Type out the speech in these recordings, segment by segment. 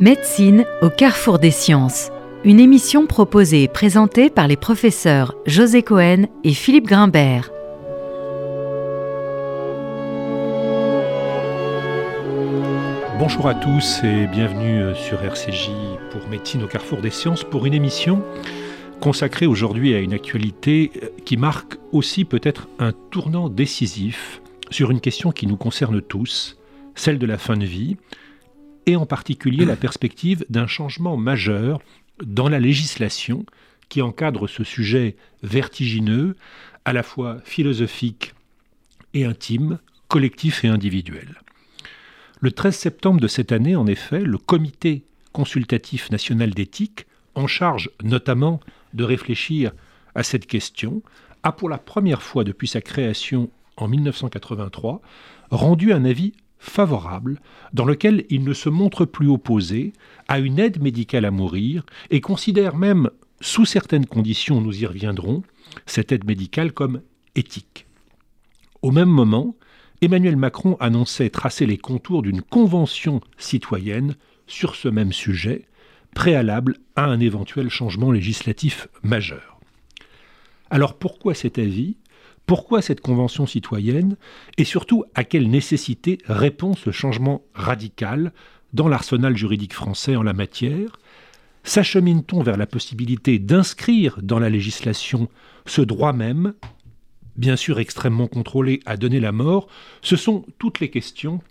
Médecine au carrefour des sciences. Une émission proposée et présentée par les professeurs José Cohen et Philippe Grimbert. Bonjour à tous et bienvenue sur RCJ pour Médecine au carrefour des sciences pour une émission consacrée aujourd'hui à une actualité qui marque aussi peut-être un tournant décisif sur une question qui nous concerne tous, celle de la fin de vie, et en particulier la perspective d'un changement majeur dans la législation qui encadre ce sujet vertigineux, à la fois philosophique et intime, collectif et individuel. Le 13 septembre de cette année, en effet, le Comité consultatif national d'éthique, en charge notamment de réfléchir à cette question, a pour la première fois depuis sa création en 1983 rendu un avis favorable dans lequel il ne se montre plus opposé à une aide médicale à mourir et considère même, sous certaines conditions, nous y reviendrons, cette aide médicale comme éthique. Au même moment, Emmanuel Macron annonçait tracer les contours d'une convention citoyenne sur ce même sujet, préalable à un éventuel changement législatif majeur. Alors pourquoi cet avis? Pourquoi cette convention citoyenne et surtout à quelle nécessité répond ce changement radical dans l'arsenal juridique français en la matière? S'achemine-t-on vers la possibilité d'inscrire dans la législation ce droit même, bien sûr extrêmement contrôlé, à donner la mort? Ce sont toutes les questions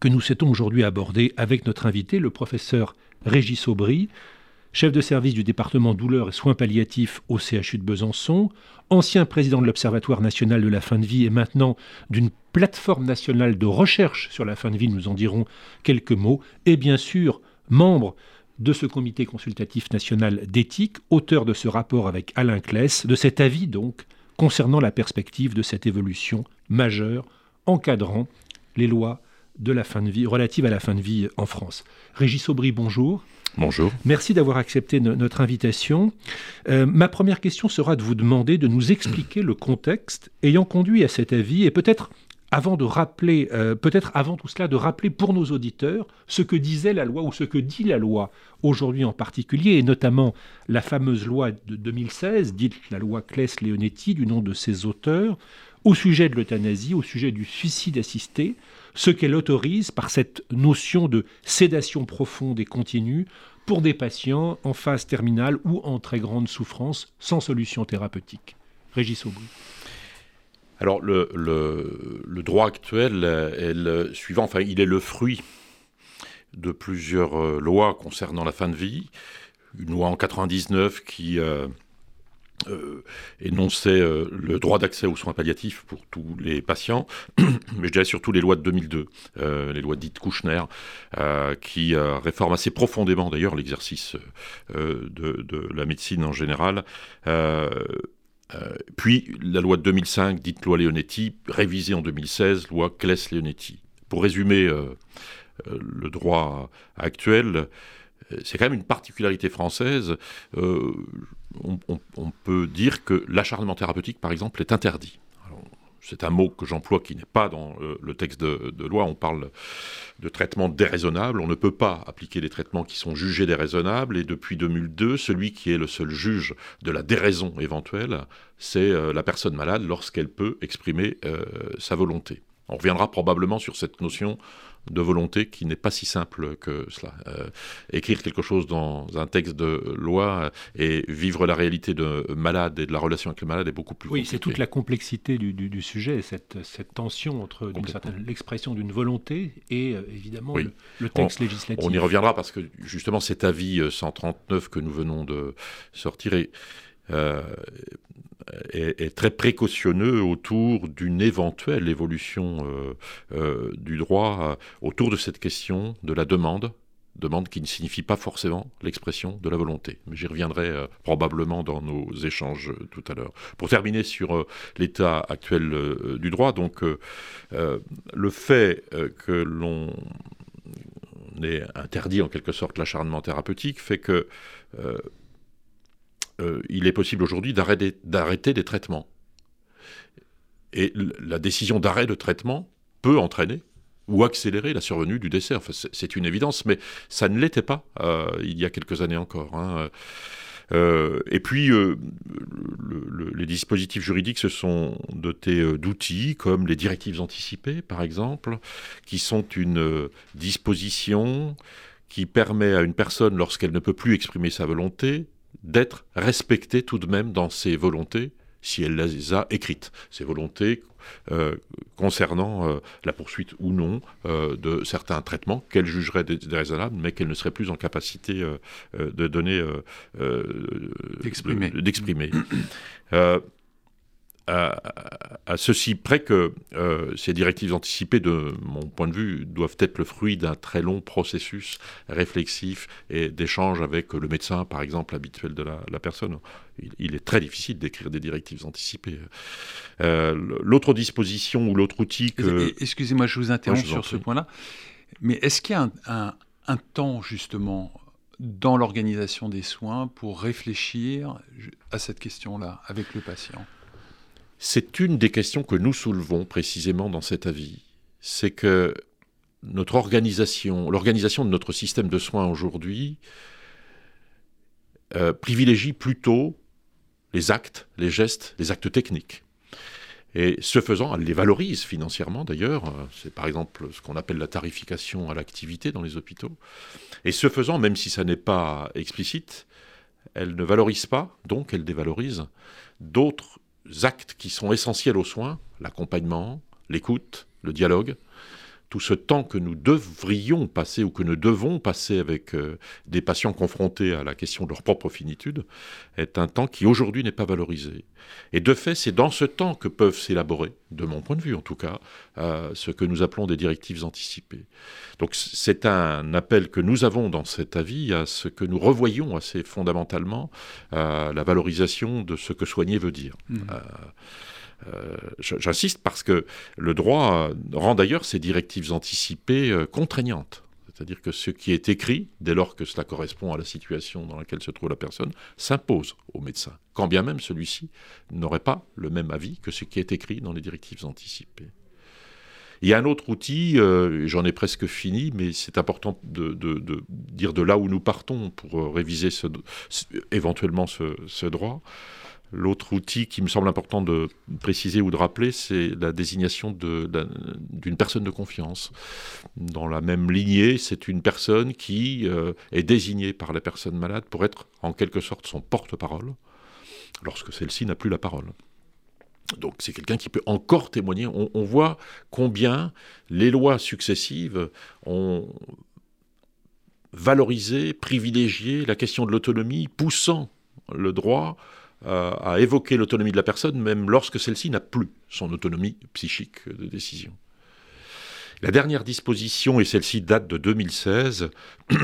que nous souhaitons aujourd'hui aborder avec notre invité, le professeur Régis Aubry, chef de service du département douleurs et soins palliatifs au CHU de Besançon, ancien président de l'Observatoire national de la fin de vie et maintenant d'une plateforme nationale de recherche sur la fin de vie, nous en dirons quelques mots, et bien sûr membre de ce comité consultatif national d'éthique, auteur de ce rapport avec Alain Kless, de cet avis donc concernant la perspective de cette évolution majeure encadrant les lois de la fin de vie relatives à la fin de vie en France. Régis Aubry, bonjour. Bonjour. Merci d'avoir accepté notre invitation. Euh, ma première question sera de vous demander de nous expliquer le contexte ayant conduit à cet avis et peut-être avant de rappeler, euh, peut-être avant tout cela, de rappeler pour nos auditeurs ce que disait la loi ou ce que dit la loi aujourd'hui en particulier, et notamment la fameuse loi de 2016, dite la loi Claes-Leonetti, du nom de ses auteurs, au sujet de l'euthanasie, au sujet du suicide assisté, ce qu'elle autorise par cette notion de sédation profonde et continue pour des patients en phase terminale ou en très grande souffrance sans solution thérapeutique. Régis Aubry. Alors le, droit actuel est le suivant, enfin il est le fruit de plusieurs euh, lois concernant la fin de vie. Une loi en 99 qui euh, euh, énonçait euh, le droit d'accès aux soins palliatifs pour tous les patients, mais je dirais surtout les lois de 2002, euh, les lois dites Kouchner, qui réforment assez profondément d'ailleurs l'exercice de, la médecine en général. puis la loi de 2005, dite loi Leonetti, révisée en 2016, loi Claes-Leonetti. Pour résumer le droit actuel, c'est quand même une particularité française. Euh, on, peut dire que l'acharnement thérapeutique, par exemple, est interdit. C'est un mot que j'emploie qui n'est pas dans euh, le texte de, loi. On parle de traitement déraisonnable. On ne peut pas appliquer des traitements qui sont jugés déraisonnables. Et depuis 2002, celui qui est le seul juge de la déraison éventuelle, c'est euh, la personne malade lorsqu'elle peut exprimer sa volonté. On reviendra probablement sur cette notion de volonté qui n'est pas si simple que cela. Euh, écrire quelque chose dans un texte de loi et vivre la réalité de malade et de la relation avec le malade est beaucoup plus Oui, c'est toute la complexité du, sujet, cette, tension entre l'expression d'une volonté et euh, évidemment le, texte législatif. On y reviendra parce que justement cet avis 139 euh, que nous venons de sortir est, est, très précautionneux autour d'une éventuelle évolution euh, euh, du droit euh, autour de cette question de la demande demande qui ne signifie pas forcément l'expression de la volonté. Mais j'y reviendrai probablement dans nos échanges tout à l'heure. Pour terminer sur l'état actuel du droit, donc le fait que l'on ait interdit en quelque sorte l'acharnement thérapeutique fait que euh, il est possible aujourd'hui d'arrêter des traitements. Et la décision d'arrêt de traitement peut entraîner ou accélérer la survenue du décès. Enfin, c'est une évidence, mais ça ne l'était pas euh, il y a quelques années encore. Hein. Euh, et puis, les dispositifs juridiques se sont dotés d'outils comme les directives anticipées, par exemple, qui sont une disposition qui permet à une personne, lorsqu'elle ne peut plus exprimer sa volonté, d'être respectée tout de même dans ses volontés si elle les a écrites. Ces volontés euh, concernant euh, la poursuite ou non euh, de certains traitements qu'elle jugerait déraisonnables, mais qu'elle ne serait plus en capacité de donner, d'exprimer à, ceci près que euh, ces directives anticipées, de mon point de vue, doivent être le fruit d'un très long processus réflexif et d'échange avec le médecin, par exemple, habituel de la, personne. Il, est très difficile d'écrire des directives anticipées. Euh, l'autre disposition ou l'autre outil que... Excusez-moi, je vous interromps sur ce point-là. Mais est-ce qu'il y a un temps, justement, dans l'organisation des soins pour réfléchir à cette question-là avec le patient? C'est une des questions que nous soulevons précisément dans cet avis. C'est que notre organisation, l'organisation de notre système de soins aujourd'hui, euh, privilégie plutôt les actes, les gestes, les actes techniques. Et ce faisant, elle les valorise financièrement d'ailleurs. C'est par exemple ce qu'on appelle la tarification à l'activité dans les hôpitaux. Et ce faisant, même si ça n'est pas explicite, elle ne valorise pas, donc elle dévalorise d'autres actes qui sont essentiels aux soins, l'accompagnement, l'écoute, le dialogue, tout ce temps que nous devrions passer ou que nous devons passer avec euh, des patients confrontés à la question de leur propre finitude, est un temps qui aujourd'hui n'est pas valorisé. Et de fait, c'est dans ce temps que peuvent s'élaborer, de mon point de vue en tout cas, euh, ce que nous appelons des directives anticipées. Donc c'est un appel que nous avons dans cet avis à ce que nous revoyons assez fondamentalement euh, la valorisation de ce que soigner veut dire. Mmh. Euh, j'insiste parce que le droit rend d'ailleurs ces directives anticipées euh, contraignantes. C'est-à-dire que ce qui est écrit, dès lors que cela correspond à la situation dans laquelle se trouve la personne, s'impose au médecin, quand bien même celui-ci n'aurait pas le même avis que ce qui est écrit dans les directives anticipées. Il y a un autre outil, euh, j'en ai presque fini, mais c'est important de, dire de là où nous partons pour réviser éventuellement ce droit. L'autre outil qui me semble important de préciser ou de rappeler, c'est la désignation d'une personne de confiance. Dans la même lignée, c'est une personne qui euh, est désignée par la personne malade pour être en quelque sorte son porte-parole, lorsque celle-ci n'a plus la parole. Donc c'est quelqu'un qui peut encore témoigner. on voit combien les lois successives ont valorisé, privilégié la question de l'autonomie, poussant le droit à évoquer l'autonomie de la personne, même lorsque celle-ci n'a plus son autonomie psychique de décision. La dernière disposition, et celle-ci date de 2016,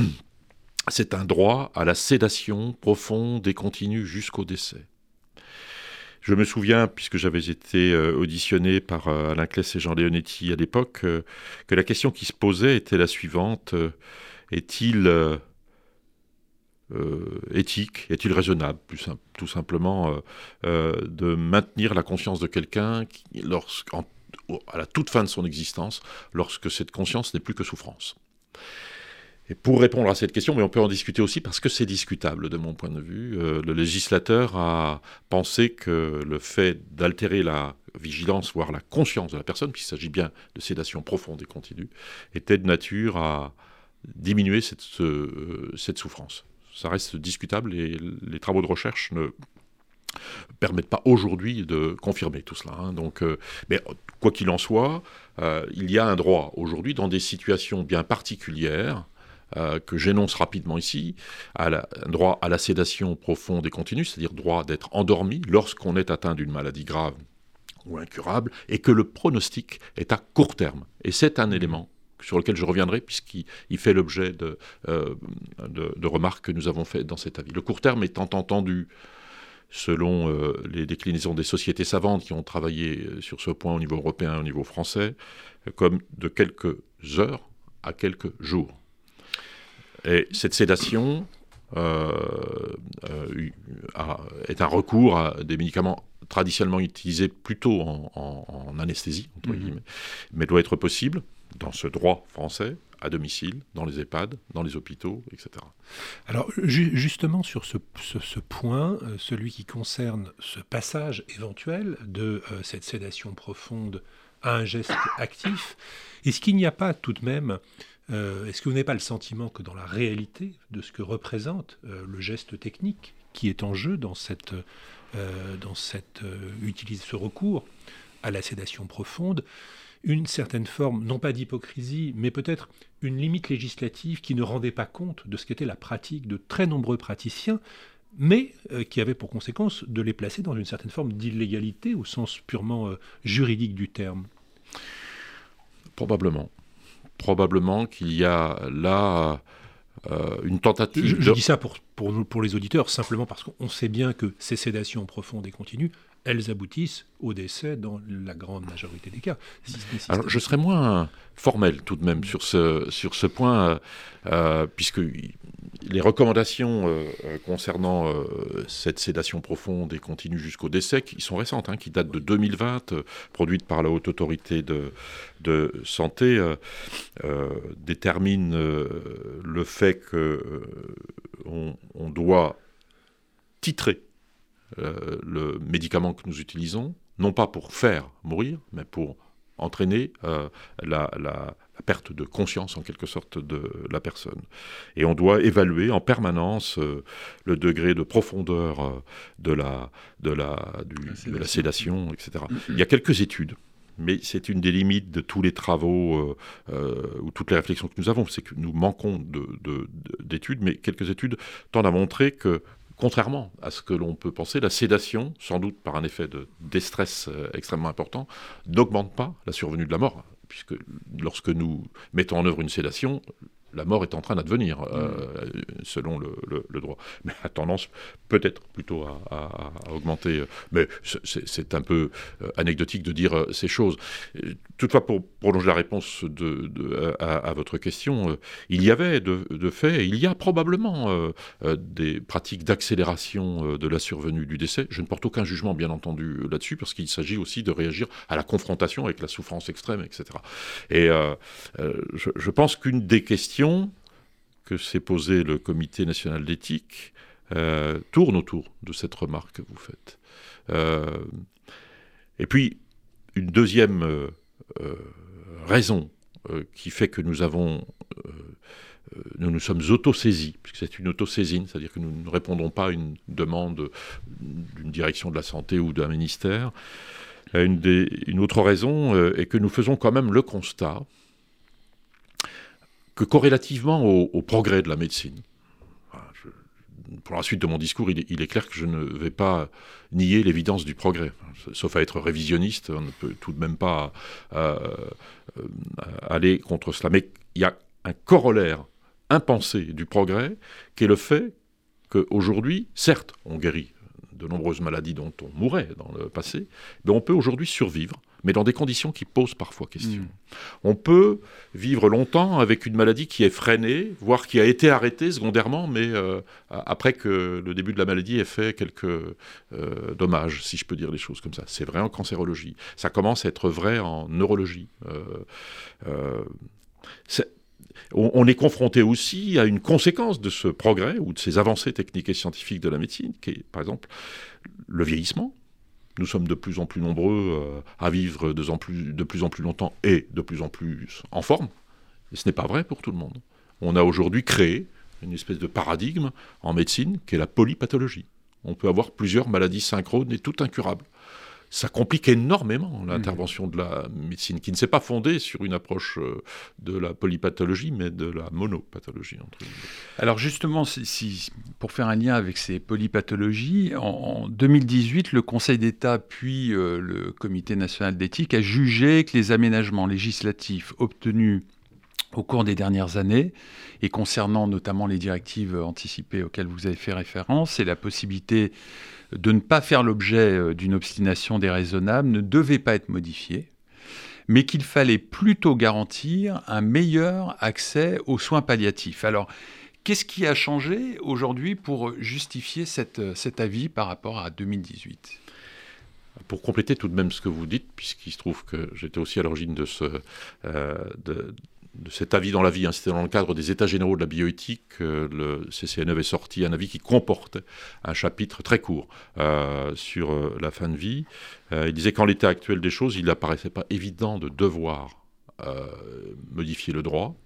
c'est un droit à la sédation profonde et continue jusqu'au décès. Je me souviens, puisque j'avais été euh, auditionné par euh, Alain Kless et Jean Leonetti à l'époque, euh, que la question qui se posait était la suivante. Est-il euh, éthique Est-il raisonnable, tout simplement, euh, euh, de maintenir la conscience de quelqu'un à la toute fin de son existence, lorsque cette conscience n'est plus que souffrance. Et pour répondre à cette question, mais on peut en discuter aussi parce que c'est discutable de mon point de vue, le législateur a pensé que le fait d'altérer la vigilance, voire la conscience de la personne, puisqu'il s'agit bien de sédation profonde et continue, était de nature à diminuer cette, cette souffrance ça reste discutable et les travaux de recherche ne permettent pas aujourd'hui de confirmer tout cela. Hein. Euh, mais quoi qu'il en soit, euh, il y a un droit aujourd'hui dans des situations bien particulières euh, que j'énonce rapidement ici, un droit à la sédation profonde et continue, c'est-à-dire droit d'être endormi lorsqu'on est atteint d'une maladie grave ou incurable, et que le pronostic est à court terme. Et c'est un élément sur lequel je reviendrai, puisqu'il fait l'objet euh, de, de, remarques que nous avons faites dans cet avis. Le court terme étant entendu, selon euh, les déclinaisons des sociétés savantes qui ont travaillé euh, sur ce point au niveau européen et au niveau français, comme de quelques heures à quelques jours. Et cette sédation est un recours à des médicaments traditionnellement utilisés plutôt en, anesthésie, entre mmh. guillemets, mais doit être possible dans ce droit français à domicile, dans les EHPAD, dans les hôpitaux, etc. Alors justement sur ce, point, euh, celui qui concerne ce passage éventuel de euh, cette sédation profonde à un geste actif, est-ce qu'il n'y a pas tout de même, euh, est-ce que vous n'avez pas le sentiment que dans la réalité de ce que représente le geste technique qui est en jeu dans, cette, dans cette, utilise ce recours à la sédation profonde, une certaine forme, non pas d'hypocrisie, mais peut-être une limite législative qui ne rendait pas compte de ce qu'était la pratique de très nombreux praticiens, mais euh, qui avait pour conséquence de les placer dans une certaine forme d'illégalité au sens purement euh, juridique du terme. Probablement. Probablement qu'il y a là euh, une tentative. Je, dis ça pour, pour, pour les auditeurs simplement parce qu'on sait bien que ces sédations profondes et continues elles aboutissent au décès dans la grande majorité des cas. Alors, je serais moins formel tout de même sur ce, sur ce point, euh, euh, puisque les recommandations euh, concernant cette sédation profonde et continue jusqu'au décès, qui sont récentes, hein, qui datent de 2020, produites par la Haute Autorité de, de Santé, déterminent le fait qu'on on doit titrer le médicament que nous utilisons, non pas pour faire mourir, mais pour entraîner euh, la, perte de conscience en quelque sorte de la personne. Et on doit évaluer en permanence euh, le degré de profondeur de, la, de, la, de la sédation, etc. Il y a quelques études mais c'est une des limites de tous les travaux ou toutes les réflexions que nous avons, c'est que nous manquons d'études, mais quelques études tendent à montrer que contrairement à ce que l'on peut penser, la sédation, sans doute par un effet de déstress euh, extrêmement important, n'augmente pas la survenue de la mort, puisque lorsque nous mettons en œuvre une sédation, la mort est en train d'advenir, euh, selon le, droit. Mais a tendance peut-être plutôt à, augmenter. Mais c'est un peu euh, anecdotique de dire euh, ces choses. Toutefois, pour prolonger la réponse de, à, votre question, il y avait de, fait, il y a probablement des pratiques d'accélération de la survenue du décès. Je ne porte aucun jugement, bien entendu, là-dessus, parce qu'il s'agit aussi de réagir à la confrontation avec la souffrance extrême, etc. Et je, je pense qu'une des questions que s'est posée le Comité national d'éthique euh, tourne autour de cette remarque que vous faites. Euh, et puis, une deuxième euh, raison qui fait que nous avons nous nous sommes autosaisis, puisque c'est une autosaisine, c'est-à-dire que nous ne répondons pas à une demande d'une direction de la santé ou d'un ministère. Une, une, autre raison est que nous faisons quand même le constat que corrélativement au, progrès de la médecine, pour la suite de mon discours, il est, clair que je ne vais pas nier l'évidence du progrès. Sauf à être révisionniste, on ne peut tout de même pas euh, euh, aller contre cela. Mais il y a un corollaire impensé du progrès, qui est le fait qu'aujourd'hui, certes, on guérit de nombreuses maladies dont on mourait dans le passé, on peut aujourd'hui survivre mais dans des conditions qui posent parfois question. Hmm. On peut vivre longtemps avec une maladie qui est freinée, voire qui a été arrêtée secondairement, mais euh, après que le début de la maladie ait fait quelques euh, dommages, si je peux dire les choses comme ça. C'est vrai en cancérologie. Ça commence à être vrai en neurologie. Euh, on, est confronté aussi à une conséquence de ce progrès ou de ces avancées techniques et scientifiques de la médecine, qui est par exemple le vieillissement. Nous sommes de plus en plus nombreux euh, à vivre de, plus, en plus longtemps et de plus en plus en forme. Et ce n'est pas vrai pour tout le monde. On a aujourd'hui créé une espèce de paradigme en médecine qui est la polypathologie. On peut avoir plusieurs maladies synchrones et toutes incurables ça complique énormément l'intervention de la médecine, qui ne s'est pas fondée sur une approche euh, de la polypathologie, mais de la monopathologie. Alors justement, si, pour faire un lien avec ces polypathologies, en, 2018, le Conseil d'État puis euh, le Comité national d'éthique a jugé que les aménagements législatifs obtenus au cours des dernières années, et concernant notamment les directives anticipées auxquelles vous avez fait référence, et la possibilité de ne pas faire l'objet euh, d'une obstination déraisonnable ne devait pas être modifié, mais qu'il fallait plutôt garantir un meilleur accès aux soins palliatifs. Alors, qu'est-ce qui a changé aujourd'hui pour justifier euh, cet avis par rapport à 2018 pour compléter tout de même ce que vous dites, puisqu'il se trouve que j'étais aussi à l'origine de, ce, de, cet avis dans la vie, hein, c'était dans le cadre des États généraux de la bioéthique, que le CCNE avait sorti un avis qui comportait un chapitre très court sur la fin de vie. il disait qu'en l'état actuel des choses, il n'apparaissait pas évident de devoir modifier le droit,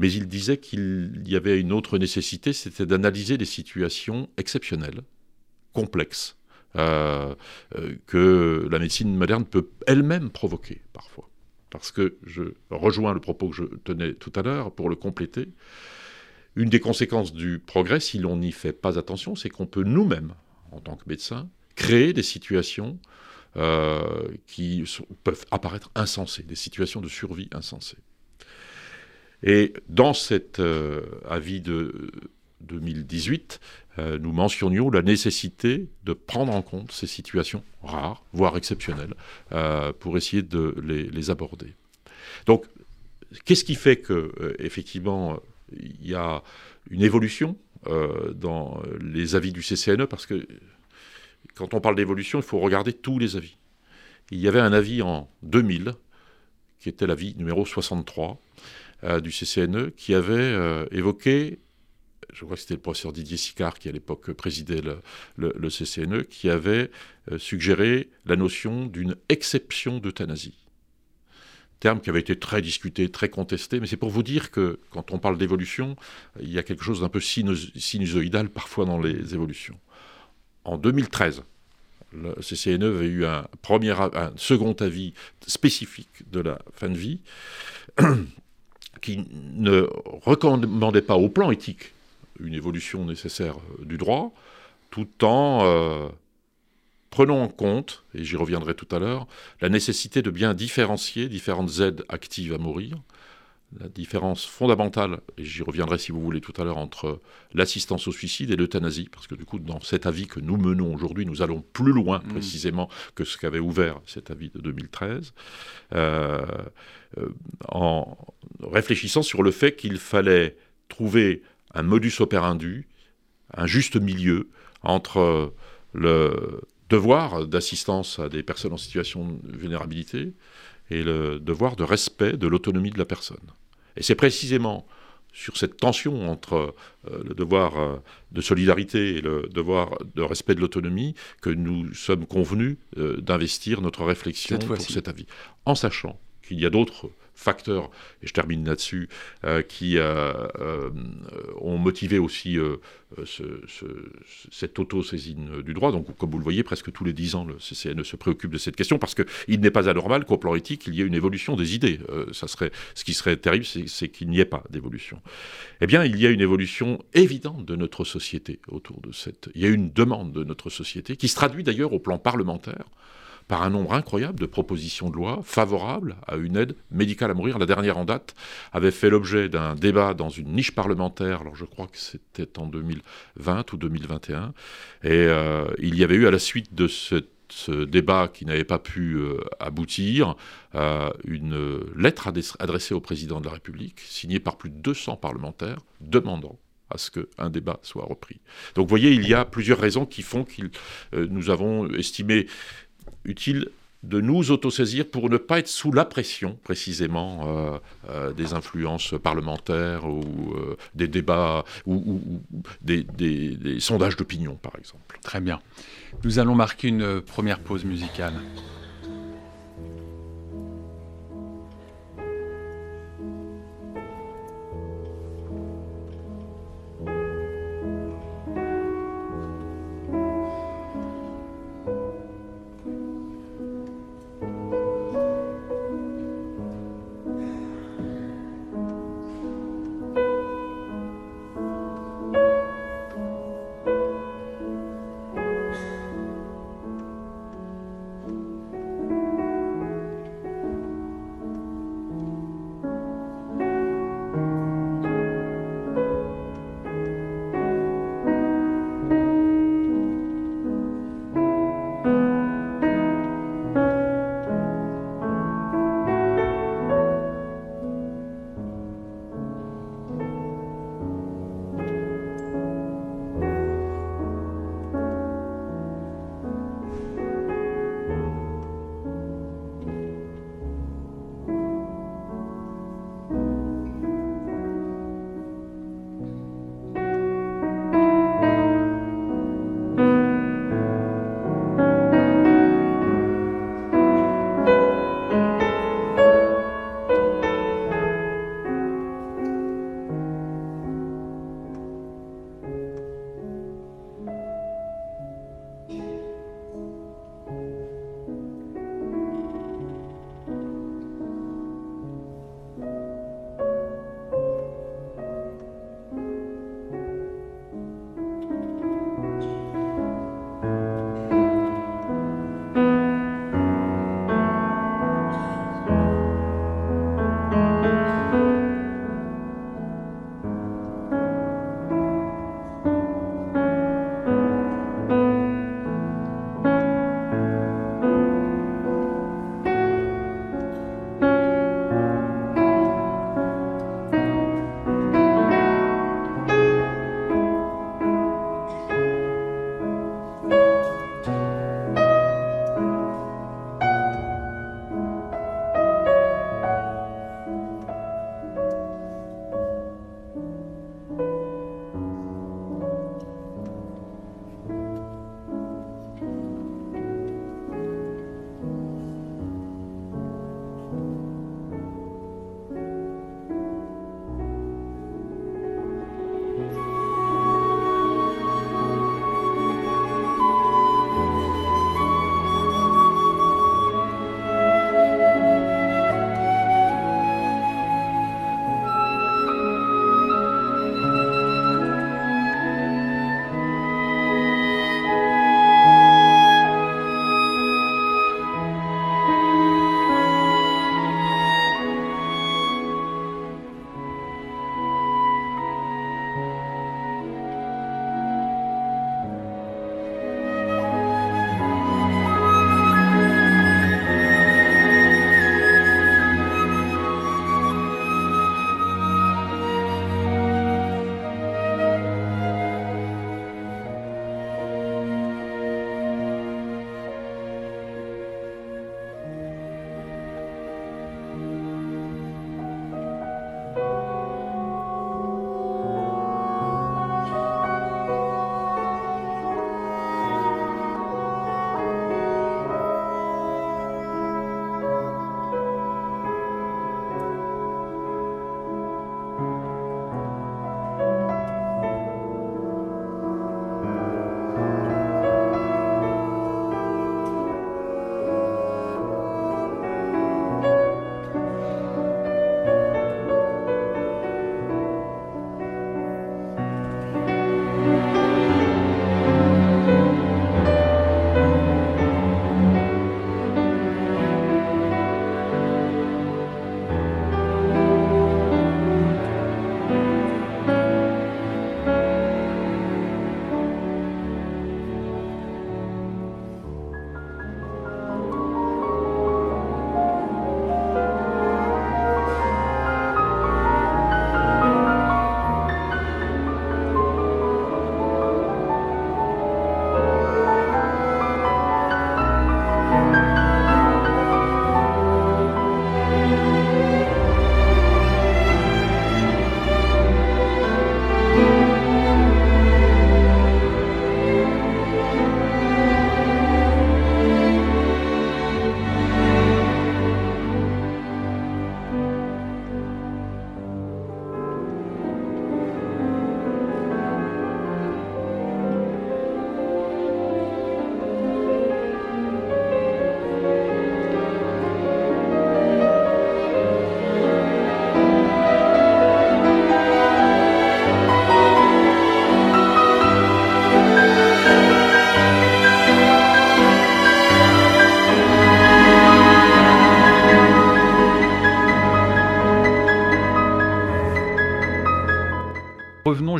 mais il disait qu'il y avait une autre nécessité, c'était d'analyser des situations exceptionnelles, complexes, euh, euh, que la médecine moderne peut elle-même provoquer parfois. Parce que je rejoins le propos que je tenais tout à l'heure pour le compléter. Une des conséquences du progrès, si l'on n'y fait pas attention, c'est qu'on peut nous-mêmes, en tant que médecins, créer des situations euh, qui peuvent apparaître insensées, des situations de survie insensées. Et dans cet euh, avis de 2018, euh, nous mentionnions la nécessité de prendre en compte ces situations rares, voire exceptionnelles, euh, pour essayer de les, aborder. Donc, qu'est-ce qui fait que, effectivement, il y a une évolution dans les avis du CCNE Parce que quand on parle d'évolution, il faut regarder tous les avis. Il y avait un avis en 2000, qui était l'avis numéro 63, euh, du CCNE qui avait euh, évoqué je crois que c'était le professeur Didier Sicard qui à l'époque présidait le, CCNE, qui avait euh, suggéré la notion d'une exception d'euthanasie. Terme qui avait été très discuté, très contesté, mais c'est pour vous dire que quand on parle d'évolution, il y a quelque chose d'un peu sinusoïdal parfois dans les évolutions. En 2013, le CCNE avait eu un, premier, un second avis spécifique de la fin de vie qui ne recommandait pas au plan éthique une évolution nécessaire euh, du droit, tout en euh, prenant en compte, et j'y reviendrai tout à l'heure, la nécessité de bien différencier différentes aides actives à mourir, la différence fondamentale, et j'y reviendrai si vous voulez tout à l'heure, entre l'assistance au suicide et l'euthanasie, parce que du coup, dans cet avis que nous menons aujourd'hui, nous allons plus loin mmh. précisément que ce qu'avait ouvert cet avis de 2013, euh, euh, en réfléchissant sur le fait qu'il fallait trouver un modus operandi, un juste milieu entre le devoir d'assistance à des personnes en situation de vulnérabilité et le devoir de respect de l'autonomie de la personne. Et c'est précisément sur cette tension entre euh, le devoir euh, de solidarité et le devoir de respect de l'autonomie que nous sommes convenus euh, d'investir notre réflexion pour cet avis, en sachant qu'il y a d'autres facteurs, et je termine là-dessus, euh, qui euh, euh, ont motivé aussi cette auto-saisine du droit. Donc, comme vous le voyez, presque tous les dix ans, le CCNE se préoccupe de cette question parce qu'il n'est pas anormal qu'au plan éthique, il y ait une évolution des idées. ce qui serait terrible, c'est qu'il n'y ait pas d'évolution. Eh bien, il y a une évolution évidente de notre société autour de cette. Il y a une demande de notre société qui se traduit d'ailleurs au plan parlementaire par un nombre incroyable de propositions de loi favorables à une aide médicale à mourir. La dernière en date avait fait l'objet d'un débat dans une niche parlementaire, alors je crois que c'était en 2020 ou 2021, et euh, il y avait eu à la suite de ce débat qui n'avait pas pu euh, aboutir, euh, une lettre adressée au président de la République, signée par plus de 200 parlementaires, demandant à ce qu'un débat soit repris. Donc vous voyez, il y a plusieurs raisons qui font que nous avons estimé utile de nous autosaisir pour ne pas être sous la pression, précisément, euh, euh, des influences parlementaires ou euh, des débats ou, des, des sondages d'opinion, par exemple. Très bien. Nous allons marquer une première pause musicale.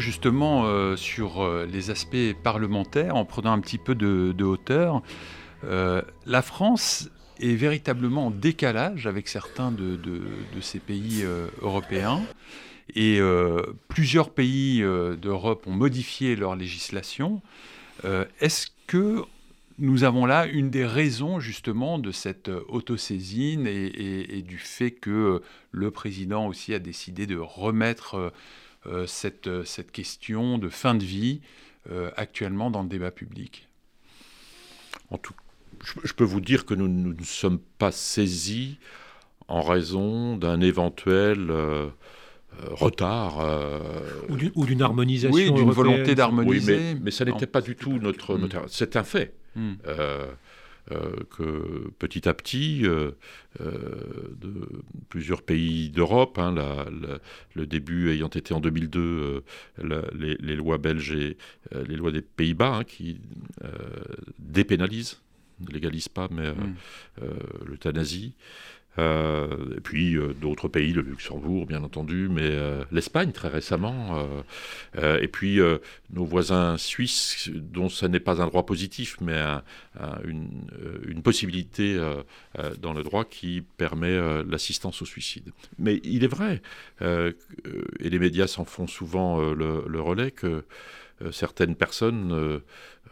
Justement sur les aspects parlementaires en prenant un petit peu de, hauteur. la France est véritablement en décalage avec certains de, ces pays européens. Et plusieurs pays d'Europe ont modifié leur législation. Est-ce que nous avons là une des raisons justement de cette euh, autosaisine et, du fait que euh, le président aussi a décidé de remettre euh, cette, cette, question de fin de vie actuellement dans le débat public. En tout, je, peux vous dire que nous, ne sommes pas saisis en raison d'un éventuel retard. Ou d'une harmonisation. Oui, d'une volonté d'harmoniser. Oui, mais, mais, ça n'était pas du tout notre, notre... C'est un fait. Euh, euh, que petit à petit, euh, de plusieurs pays d'Europe, hein, le début ayant été en 2002, les, lois belges et les lois des Pays-Bas hein, qui dépénalisent, ne légalisent pas, mais hmm. l'euthanasie. Euh, et puis euh, d'autres pays, le Luxembourg bien entendu, mais euh, l'Espagne très récemment, et puis nos voisins suisses, dont ce n'est pas un droit positif, mais une, possibilité dans le droit qui permet l'assistance au suicide. Mais il est vrai, et les médias s'en font souvent le, relais, que certaines personnes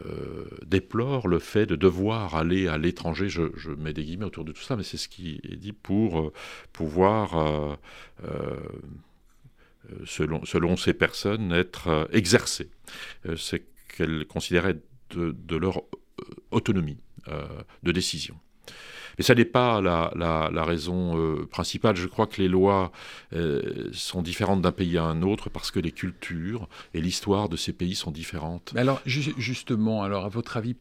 euh, déplore le fait de devoir aller à l'étranger, je, mets des guillemets autour de tout ça, mais c'est ce qui est dit pour euh, pouvoir, euh, selon, selon, ces personnes, être exercées. c'est qu'elles considéraient de leur autonomie de décision. Mais ça n'est pas la, raison euh, principale. Je crois que les lois euh, sont différentes d'un pays à un autre parce que les cultures et l'histoire de ces pays sont différentes. Alors, justement, alors à votre avis,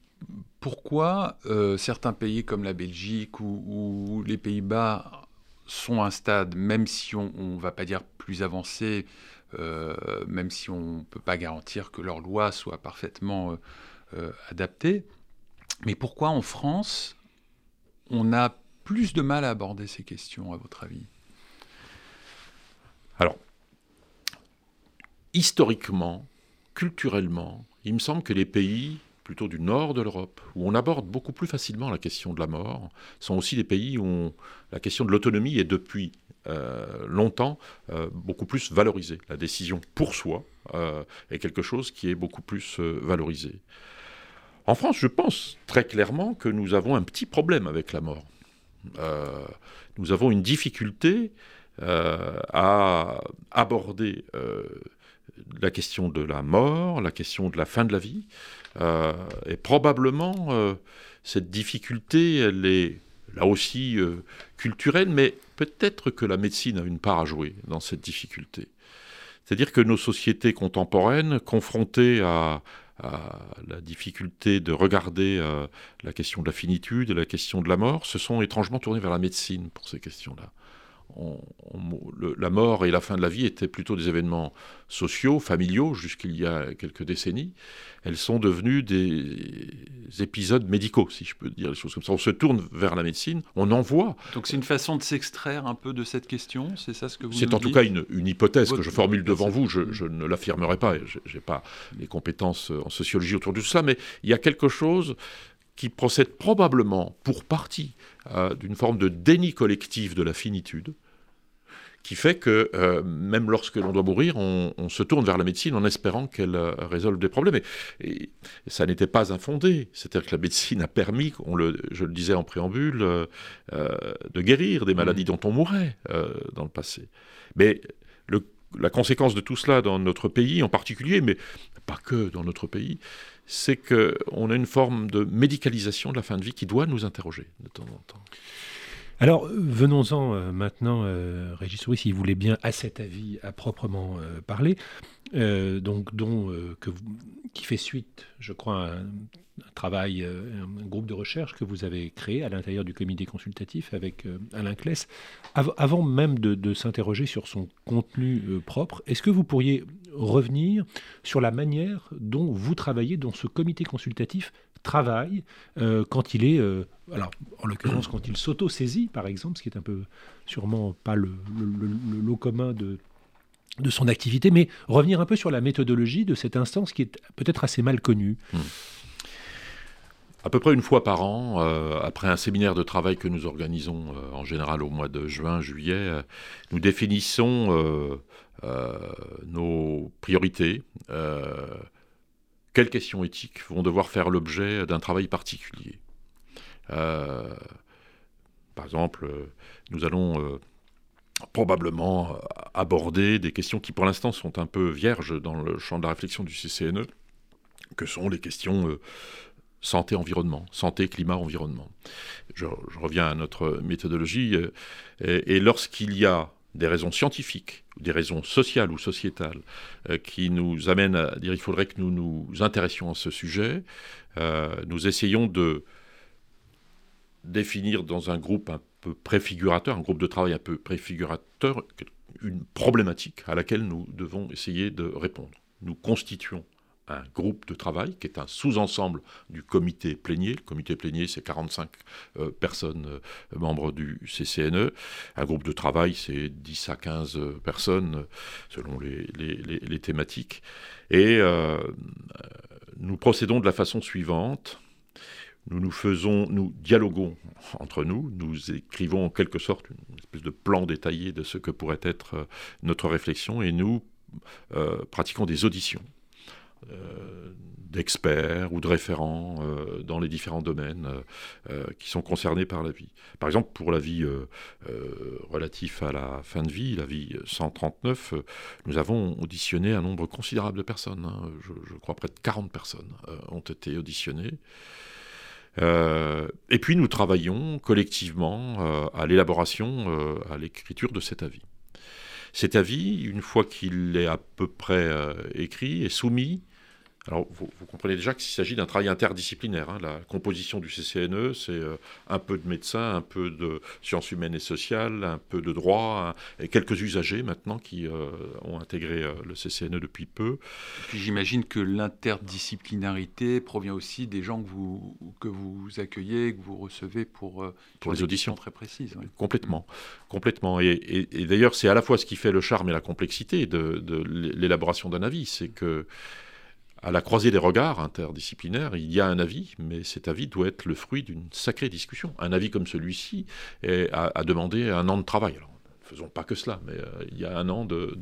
pourquoi euh, certains pays comme la Belgique ou, les Pays-Bas sont à un stade, même si on ne va pas dire plus avancé, même si on ne peut pas garantir que leurs lois soient parfaitement adaptées, mais pourquoi en France, on a plus de mal à aborder ces questions, à votre avis? Alors, historiquement, culturellement, il me semble que les pays plutôt du nord de l'Europe, où on aborde beaucoup plus facilement la question de la mort, sont aussi des pays où la question de l'autonomie est depuis euh, longtemps euh, beaucoup plus valorisée. La décision pour soi euh, est quelque chose qui est beaucoup plus valorisé. En France, je pense très clairement que nous avons un petit problème avec la mort. Euh, nous avons une difficulté euh, à aborder euh, la question de la mort, la question de la fin de la vie. et probablement, cette difficulté, elle est là aussi culturelle, mais peut-être que la médecine a une part à jouer dans cette difficulté. C'est-à-dire que nos sociétés contemporaines, confrontées à, à la difficulté de regarder euh, la question de la finitude et la question de la mort, se sont étrangement tournés vers la médecine pour ces questions-là la mort et la fin de la vie étaient plutôt des événements sociaux, familiaux, jusqu'il y a quelques décennies. Elles sont devenues des épisodes médicaux, si je peux dire les choses comme ça. On se tourne vers la médecine, on en voit. Donc c'est une façon de s'extraire un peu de cette question, c'est ça ce que vous C'est en tout cas une, hypothèse que je formule devant vous, je, ne l'affirmerai pas, je n'ai pas les compétences en sociologie autour de tout ça, mais il y a quelque chose qui procède probablement, pour partie, euh, d'une forme de déni collectif de la finitude, qui fait que euh, même lorsque l'on doit mourir, on, se tourne vers la médecine en espérant qu'elle euh, résolve des problèmes. Et, ça n'était pas infondé. C'est-à-dire que la médecine a permis, on le, je le disais en préambule, de guérir des maladies mmh. dont on mourait dans le passé. Mais le, la conséquence de tout cela dans notre pays en particulier, mais pas que dans notre pays, c'est qu'on a une forme de médicalisation de la fin de vie qui doit nous interroger de temps en temps. Alors, venons-en euh, maintenant, euh, Régis Souris, si vous voulez bien, à cet avis à proprement euh, parler, donc, dont, qui fait suite, je crois, à travail, un groupe de recherche que vous avez créé à l'intérieur du comité consultatif avec Alain Kless. avant même de s'interroger sur son contenu propre, est-ce que vous pourriez revenir sur la manière dont vous travaillez, dont ce comité consultatif travaille euh, quand il est, euh, alors en l'occurrence quand il s'auto-saisit par exemple, ce qui est un peu sûrement pas le, lot commun de, de son activité, mais revenir un peu sur la méthodologie de cette instance qui est peut-être assez mal connue. Hmm. À peu près une fois par an, euh, après un séminaire de travail que nous organisons euh, en général au mois de juin, juillet, euh, nous définissons nos priorités. quelles questions éthiques vont devoir faire l'objet d'un travail particulier Par exemple, nous allons probablement aborder des questions qui pour l'instant sont un peu vierges dans le champ de la réflexion du CCNE, que sont les questions santé-environnement, santé, climat, environnement. Je, reviens à notre méthodologie, euh, et, lorsqu'il y a des raisons scientifiques, des raisons sociales ou sociétales euh, qui nous amènent à dire qu'il faudrait que nous nous intéressions à ce sujet, euh, nous essayons de définir dans un groupe un peu préfigurateur, un groupe de travail un peu préfigurateur, une problématique à laquelle nous devons essayer de répondre. Nous constituons un groupe de travail qui est un sous-ensemble du comité plénier. Le comité plénier, c'est 45 euh, personnes euh, membres du CCNE. Un groupe de travail, c'est 10 à 15 euh, personnes selon les, thématiques. Et nous procédons de la façon suivante. Nous nous faisons, nous dialoguons entre nous, nous écrivons en quelque sorte une espèce de plan détaillé de ce que pourrait être notre réflexion et nous pratiquons des auditions euh, d'experts ou de référents euh, dans les différents domaines euh, qui sont concernés par la vie. Par exemple, pour la vie relative à la fin de vie, la vie 139, nous avons auditionné un nombre considérable de personnes. Hein. Je, crois près de 40 personnes ont été auditionnées. et puis nous travaillons collectivement à l'élaboration, à l'écriture de cet avis. Cet avis, une fois qu'il est à peu près écrit, est soumis alors, vous, comprenez déjà qu'il s'agit d'un travail interdisciplinaire. Hein. La composition du CCNE, c'est euh, un peu de médecins, un peu de sciences humaines et sociales, un peu de droit, et quelques usagers maintenant qui euh, ont intégré euh, le CCNE depuis peu. Et puis j'imagine que l'interdisciplinarité provient aussi des gens que vous, que vous accueillez, que vous recevez pour, pour les auditions très précises. Complètement. complètement. Et, d'ailleurs, c'est à la fois ce qui fait le charme et la complexité de, de l'élaboration d'un avis. C'est que à la croisée des regards interdisciplinaires, il y a un avis, mais cet avis doit être le fruit d'une sacrée discussion. Un avis comme celui-ci a, demandé un an de travail. Alors, ne faisons pas que cela, mais euh, il y a un an de,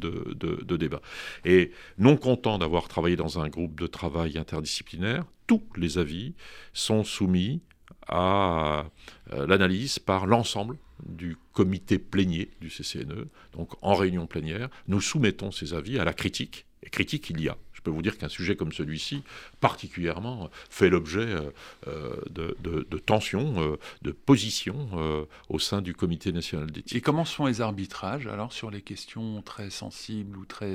débat. Et non content d'avoir travaillé dans un groupe de travail interdisciplinaire, tous les avis sont soumis à euh, l'analyse par l'ensemble du comité plénier du CCNE. Donc en réunion plénière, nous soumettons ces avis à la critique. Et critique, il y a peux vous dire qu'un sujet comme celui-ci, particulièrement, fait l'objet euh, euh, de, tensions, euh, de positions au sein du Comité national d'éthique. Et comment sont les arbitrages, alors, sur les questions très sensibles ou très